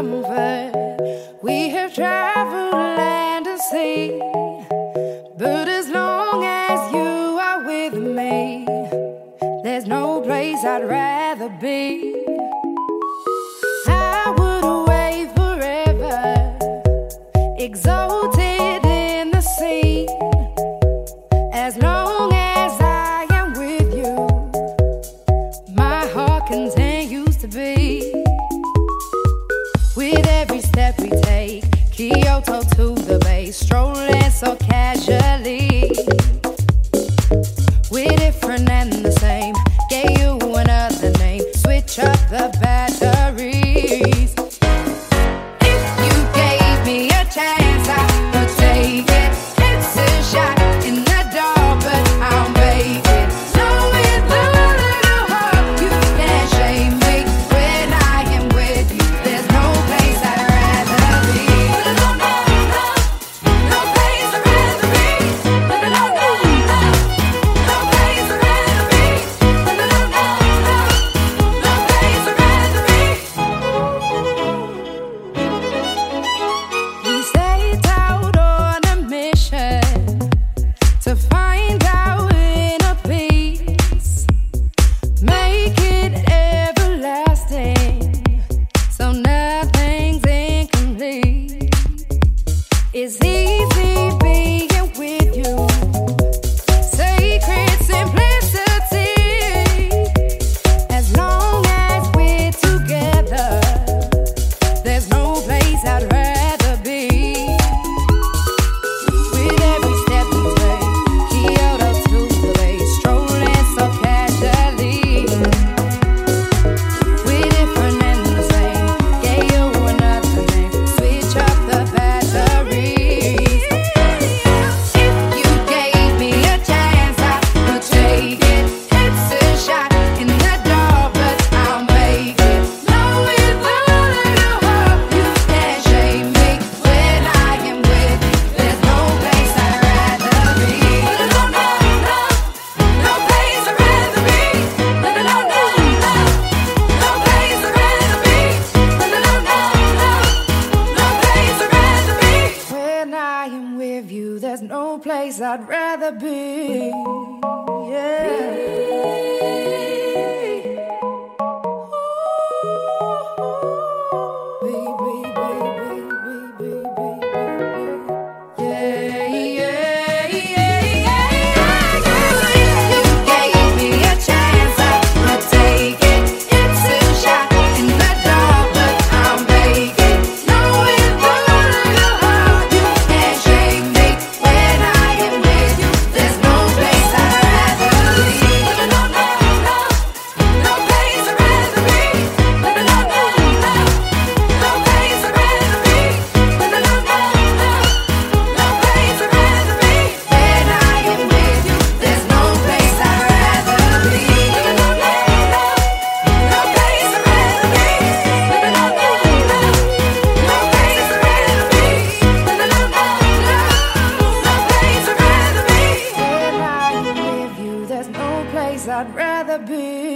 comfort. We have traveled land and sea, but as long as you are with me, there's no place I'd rather be. I would away forever, exalted. To the bay, strolling so casually. We're different and the same. Gave you another name, switch up the. baby. there's no place I'd rather be. Yeah. rather be